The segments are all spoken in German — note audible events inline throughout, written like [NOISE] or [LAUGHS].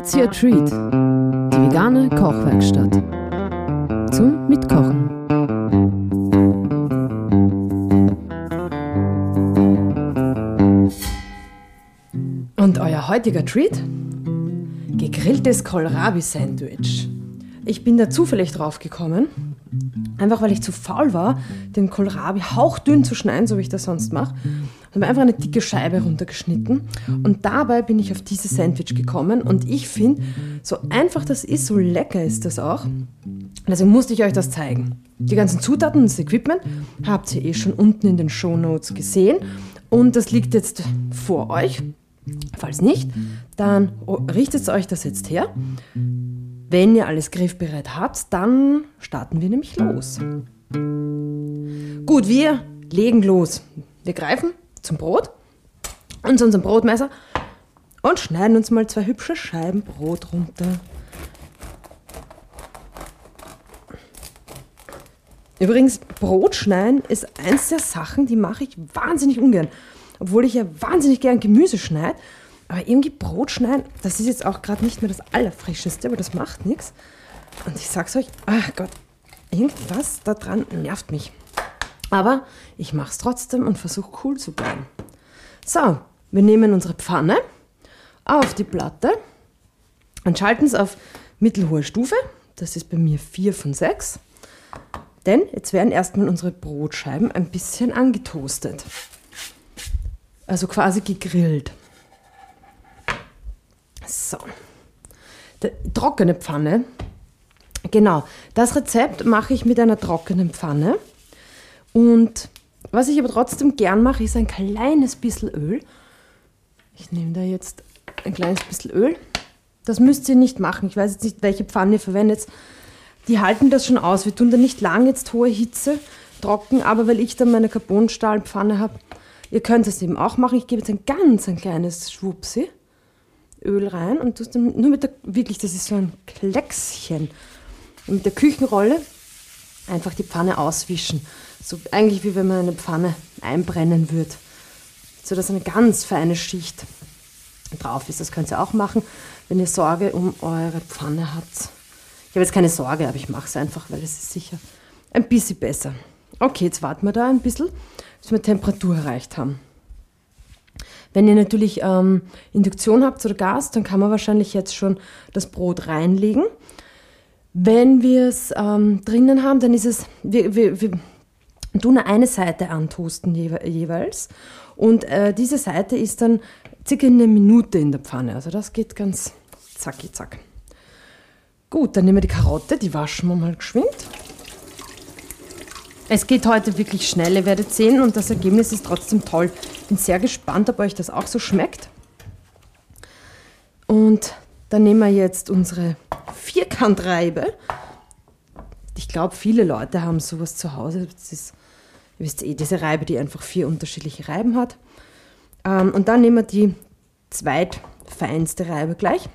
It's your treat. Die vegane Kochwerkstatt. Zum Mitkochen. Und euer heutiger Treat? Gegrilltes Kohlrabi-Sandwich. Ich bin da zufällig drauf gekommen, einfach weil ich zu faul war, den Kohlrabi hauchdünn zu schneiden, so wie ich das sonst mache. Habe einfach eine dicke Scheibe runtergeschnitten und dabei bin ich auf dieses Sandwich gekommen und ich finde, so einfach das ist, so lecker ist das auch. Deswegen musste ich euch das zeigen. Die ganzen Zutaten und das Equipment habt ihr eh schon unten in den Show Notes gesehen und das liegt jetzt vor euch. Falls nicht, dann richtet euch das jetzt her. Wenn ihr alles griffbereit habt, dann starten wir nämlich los. Gut, wir legen los. Wir greifen zum Brot und zu unserem Brotmesser und schneiden uns mal zwei hübsche Scheiben Brot runter. Übrigens, Brot schneiden ist eins der Sachen, die mache ich wahnsinnig ungern. Obwohl ich ja wahnsinnig gern Gemüse schneide. Aber irgendwie Brot schneiden, das ist jetzt auch gerade nicht mehr das Allerfrischeste, aber das macht nichts. Und ich sag's euch, ach Gott, irgendwas da dran nervt mich. Aber ich mach's trotzdem und versuche cool zu bleiben. So, wir nehmen unsere Pfanne auf die Platte und schalten es auf mittelhohe Stufe. Das ist bei mir 4 von 6. Denn jetzt werden erstmal unsere Brotscheiben ein bisschen angetoastet. Also quasi gegrillt. So. Die trockene Pfanne. Genau. Das Rezept mache ich mit einer trockenen Pfanne. Und was ich aber trotzdem gern mache, ist ein kleines bisschen Öl. Ich nehme da jetzt ein kleines bisschen Öl. Das müsst ihr nicht machen. Ich weiß jetzt nicht, welche Pfanne ihr verwendet. Die halten das schon aus. Wir tun da nicht lang jetzt hohe Hitze trocken, aber weil ich dann meine Carbonstahlpfanne habe, ihr könnt es eben auch machen. Ich gebe jetzt ein ganz ein kleines Schwupsi Öl rein und tust dann nur mit der, wirklich, das ist so ein Kleckschen, mit der Küchenrolle einfach die Pfanne auswischen. So eigentlich wie wenn man eine Pfanne einbrennen würde. So dass eine ganz feine Schicht drauf ist. Das könnt ihr auch machen, wenn ihr Sorge um eure Pfanne habt. Ich habe jetzt keine Sorge, aber ich mache es einfach, weil es ist sicher ein bisschen besser. Okay, jetzt warten wir da ein bisschen, bis wir Temperatur erreicht haben. Wenn ihr natürlich ähm, Induktion habt oder Gas, dann kann man wahrscheinlich jetzt schon das Brot reinlegen. Wenn wir es ähm, drinnen haben, dann ist es, wir, wir, wir tun eine Seite antoasten jeweils und äh, diese Seite ist dann circa eine Minute in der Pfanne. Also das geht ganz zacki zack. Gut, dann nehmen wir die Karotte, die waschen wir mal geschwind. Es geht heute wirklich schnell, ihr werdet sehen und das Ergebnis ist trotzdem toll. Bin sehr gespannt, ob euch das auch so schmeckt. Und dann nehmen wir jetzt unsere Vierkantreibe. Ich glaube, viele Leute haben sowas zu Hause. Das ist, ihr wisst eh, diese Reibe, die einfach vier unterschiedliche Reiben hat. Ähm, und dann nehmen wir die zweitfeinste Reibe gleich.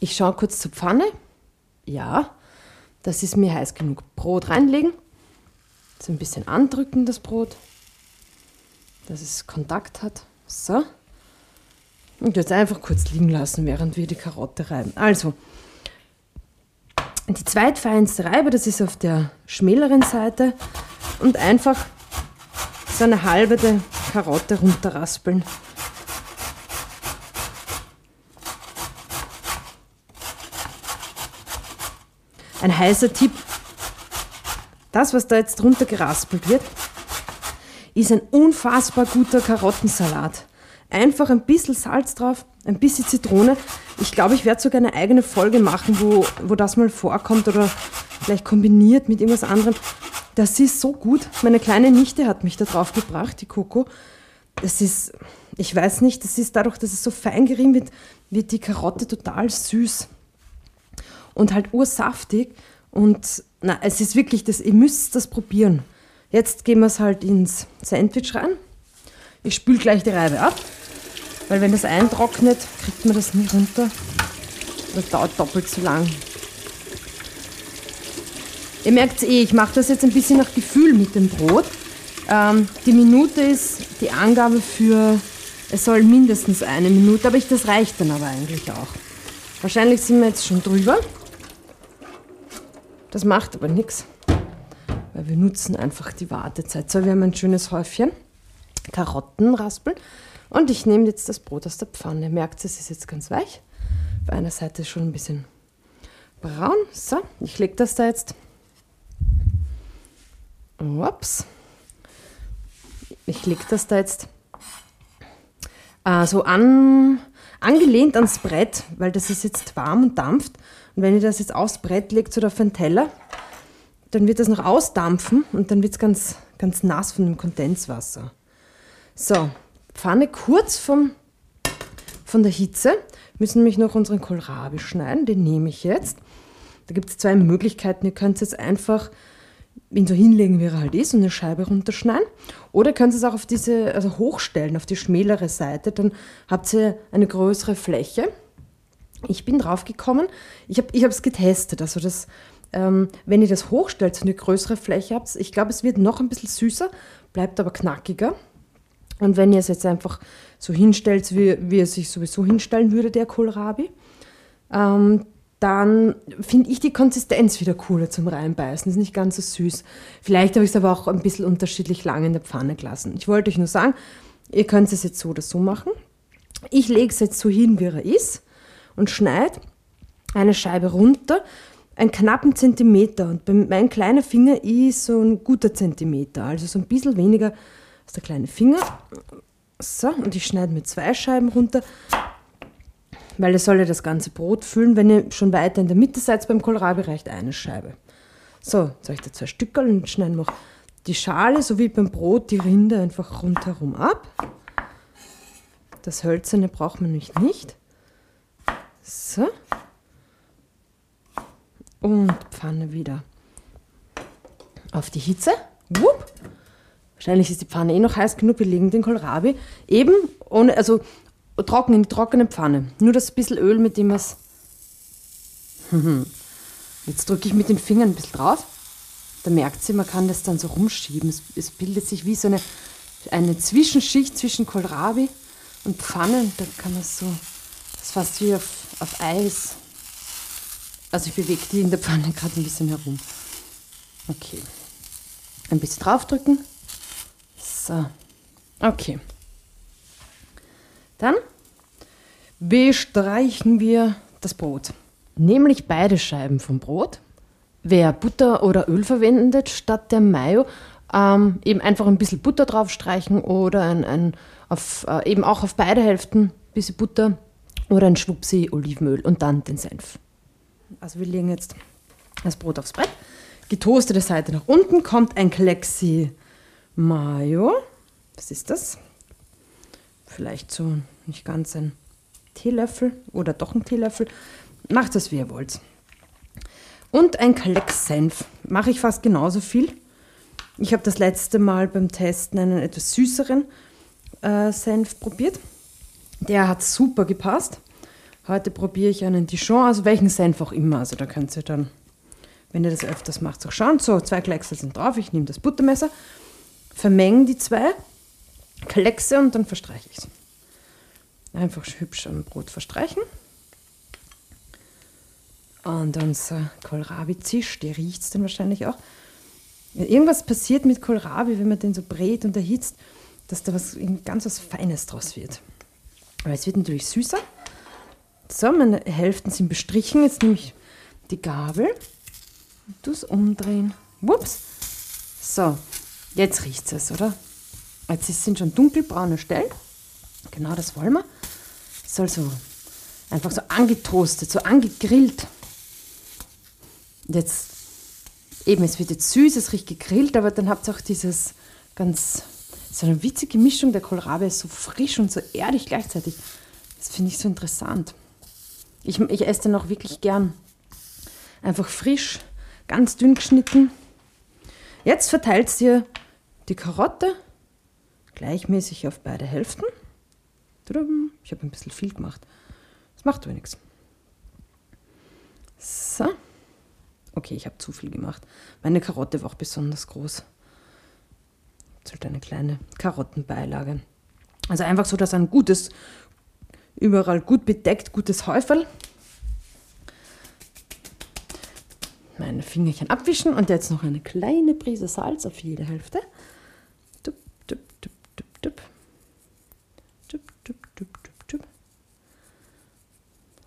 Ich schaue kurz zur Pfanne. Ja, das ist mir heiß genug. Brot reinlegen so ein bisschen andrücken, das Brot, dass es Kontakt hat. So. Und jetzt einfach kurz liegen lassen, während wir die Karotte reiben. Also, die zweitfeinste Reibe, das ist auf der schmäleren Seite. Und einfach so eine halbe Karotte runterraspeln. Ein heißer Tipp das, was da jetzt drunter geraspelt wird, ist ein unfassbar guter Karottensalat. Einfach ein bisschen Salz drauf, ein bisschen Zitrone. Ich glaube, ich werde sogar eine eigene Folge machen, wo, wo das mal vorkommt oder vielleicht kombiniert mit irgendwas anderem. Das ist so gut. Meine kleine Nichte hat mich da drauf gebracht, die Coco. Das ist, ich weiß nicht, das ist dadurch, dass es so fein gerieben wird, wird die Karotte total süß. Und halt ursaftig. Und na, es ist wirklich, das, ihr müsst das probieren. Jetzt gehen wir es halt ins Sandwich rein. Ich spüle gleich die Reibe ab, weil wenn das eintrocknet, kriegt man das nie runter. Das dauert doppelt so lang. Ihr merkt eh, ich mache das jetzt ein bisschen nach Gefühl mit dem Brot. Ähm, die Minute ist die Angabe für, es soll mindestens eine Minute, aber ich, das reicht dann aber eigentlich auch. Wahrscheinlich sind wir jetzt schon drüber. Das macht aber nichts, weil wir nutzen einfach die Wartezeit. So, wir haben ein schönes Häufchen Karottenraspeln und ich nehme jetzt das Brot aus der Pfanne. Merkt, es ist jetzt ganz weich. Auf einer Seite schon ein bisschen braun. So, ich lege das da jetzt. Ups. Ich lege das da jetzt äh, so an, angelehnt ans Brett, weil das ist jetzt warm und dampft. Und wenn ihr das jetzt aufs Brett legt oder auf einen Teller, dann wird das noch ausdampfen und dann wird es ganz, ganz nass von dem Kondenswasser. So, Pfanne kurz vom, von der Hitze. Müssen nämlich noch unseren Kohlrabi schneiden, den nehme ich jetzt. Da gibt es zwei Möglichkeiten. Ihr könnt es jetzt einfach ihn so hinlegen, wie er halt ist, und eine Scheibe runterschneiden. Oder ihr könnt es auch auf diese, also hochstellen, auf die schmälere Seite. Dann habt ihr eine größere Fläche. Ich bin drauf gekommen, ich habe es getestet. Also das, ähm, wenn ihr das hochstellt, so eine größere Fläche habt, ich glaube, es wird noch ein bisschen süßer, bleibt aber knackiger. Und wenn ihr es jetzt einfach so hinstellt, wie, wie es sich sowieso hinstellen würde, der Kohlrabi, ähm, dann finde ich die Konsistenz wieder cooler zum Reinbeißen. Ist nicht ganz so süß. Vielleicht habe ich es aber auch ein bisschen unterschiedlich lang in der Pfanne gelassen. Ich wollte euch nur sagen, ihr könnt es jetzt so oder so machen. Ich lege es jetzt so hin, wie er ist und schneide eine Scheibe runter, einen knappen Zentimeter. Und mein kleiner Finger ist so ein guter Zentimeter, also so ein bisschen weniger als der kleine Finger. So, und ich schneide mir zwei Scheiben runter weil es soll ja das ganze Brot füllen. Wenn ihr schon weiter in der Mitte seid beim Kohlrabi, reicht eine Scheibe. So, jetzt habe ich da zwei Stücke und schneiden noch die Schale sowie beim Brot die Rinde einfach rundherum ab. Das Hölzerne braucht man nämlich nicht. So. Und Pfanne wieder auf die Hitze. Wupp. Wahrscheinlich ist die Pfanne eh noch heiß genug. Wir legen den Kohlrabi eben ohne, also trocken in die trockene Pfanne. Nur das bisschen Öl, mit dem es. [LAUGHS] Jetzt drücke ich mit den Fingern ein bisschen drauf. Da merkt sie, man kann das dann so rumschieben. Es, es bildet sich wie so eine, eine Zwischenschicht zwischen Kohlrabi und Pfanne. Da kann man so, das ist fast wie auf, auf Eis. Also ich bewege die in der Pfanne [LAUGHS] gerade ein bisschen herum. Okay. Ein bisschen draufdrücken. So. Okay. Dann bestreichen wir das Brot. Nämlich beide Scheiben vom Brot. Wer Butter oder Öl verwendet statt der Mayo, ähm, eben einfach ein bisschen Butter draufstreichen oder ein, ein auf, äh, eben auch auf beide Hälften ein bisschen Butter oder ein Schwupsi Olivenöl und dann den Senf. Also wir legen jetzt das Brot aufs Brett. Getoastete Seite nach unten kommt ein Klexi Mayo. Was ist das? Vielleicht so nicht ganz ein Teelöffel oder doch ein Teelöffel. Macht das, wie ihr wollt. Und ein Klecks-Senf. Mache ich fast genauso viel. Ich habe das letzte Mal beim Testen einen etwas süßeren äh, Senf probiert. Der hat super gepasst. Heute probiere ich einen Dijon, also welchen Senf auch immer. Also da könnt ihr dann, wenn ihr das öfters macht, auch schauen. So, zwei Klecksel sind drauf. Ich nehme das Buttermesser, vermengen die zwei Kleckse und dann verstreiche ich es. Einfach hübsch am Brot verstreichen. Und unser Kohlrabi-Zisch, der riecht es dann wahrscheinlich auch. Irgendwas passiert mit Kohlrabi, wenn man den so brät und erhitzt, dass da was ganz was Feines draus wird. Aber es wird natürlich süßer. So, meine Hälften sind bestrichen. Jetzt nehme ich die Gabel und tue es umdrehen. Whoops. So, jetzt riecht es, oder? Jetzt sind schon dunkelbraune Stellen. Genau das wollen wir. Es soll so einfach so angetoastet, so angegrillt. Und jetzt, eben, es wird jetzt süß, es riecht gegrillt, aber dann habt ihr auch dieses ganz, so eine witzige Mischung. Der Kohlrabi ist so frisch und so erdig gleichzeitig. Das finde ich so interessant. Ich, ich esse den auch wirklich gern. Einfach frisch, ganz dünn geschnitten. Jetzt verteilt ihr die Karotte gleichmäßig auf beide Hälften. Ich habe ein bisschen viel gemacht. Das macht aber nichts. So. Okay, ich habe zu viel gemacht. Meine Karotte war auch besonders groß. Jetzt halt eine kleine Karottenbeilage. Also einfach so, dass ein gutes, überall gut bedeckt, gutes Häufel. Meine Fingerchen abwischen und jetzt noch eine kleine Prise Salz auf jede Hälfte. Dup. Dup, dup, dup, dup, dup.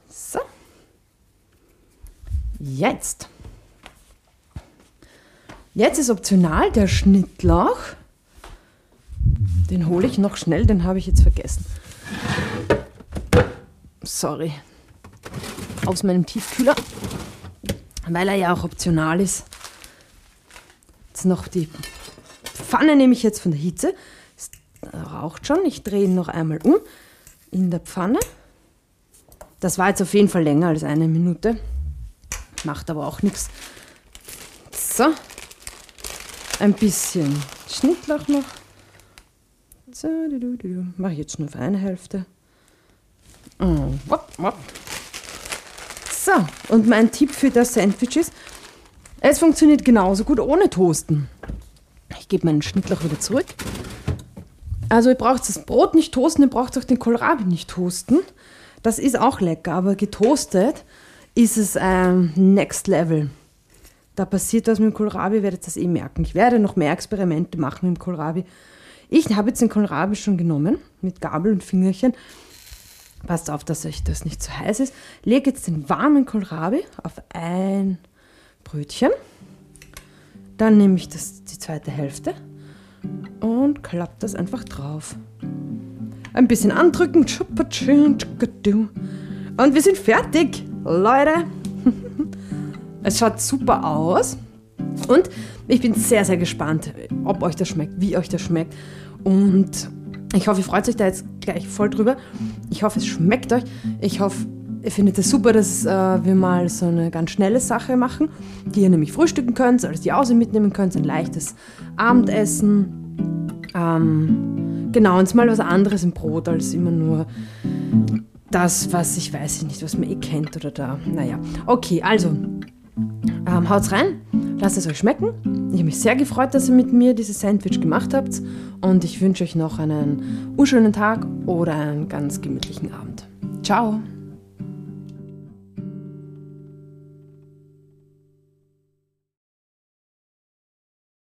So. Jetzt. Jetzt ist optional der Schnittlauch. Den hole ich noch schnell, den habe ich jetzt vergessen. Sorry. Aus meinem Tiefkühler, weil er ja auch optional ist. Jetzt noch die Pfanne nehme ich jetzt von der Hitze. Raucht schon. Ich drehe ihn noch einmal um in der Pfanne. Das war jetzt auf jeden Fall länger als eine Minute. Macht aber auch nichts. So. Ein bisschen Schnittlauch noch. So, Mache ich jetzt nur für eine Hälfte. Oh, so, und mein Tipp für das Sandwich ist, es funktioniert genauso gut ohne Toasten. Ich gebe meinen Schnittlauch wieder zurück. Also ihr braucht das Brot nicht toasten, ihr braucht auch den Kohlrabi nicht toasten. Das ist auch lecker, aber getoastet ist es ähm, Next Level. Da passiert was mit dem Kohlrabi, werdet das eh merken. Ich werde noch mehr Experimente machen mit dem Kohlrabi. Ich habe jetzt den Kohlrabi schon genommen, mit Gabel und Fingerchen. Passt auf, dass euch das nicht zu heiß ist. Lege jetzt den warmen Kohlrabi auf ein Brötchen. Dann nehme ich das, die zweite Hälfte und klappe das einfach drauf. Ein bisschen andrücken. Und wir sind fertig, Leute. [LAUGHS] Es schaut super aus. Und ich bin sehr, sehr gespannt, ob euch das schmeckt, wie euch das schmeckt. Und ich hoffe, ihr freut euch da jetzt gleich voll drüber. Ich hoffe, es schmeckt euch. Ich hoffe, ihr findet es super, dass äh, wir mal so eine ganz schnelle Sache machen, die ihr nämlich frühstücken könnt, als die Hause mitnehmen könnt, ein leichtes Abendessen. Ähm, genau, und mal was anderes im Brot als immer nur das, was ich weiß nicht, was man eh kennt oder da. Naja, okay, also ähm, haut's rein, lasst es euch schmecken. Ich habe mich sehr gefreut, dass ihr mit mir dieses Sandwich gemacht habt und ich wünsche euch noch einen urschönen Tag oder einen ganz gemütlichen Abend. Ciao!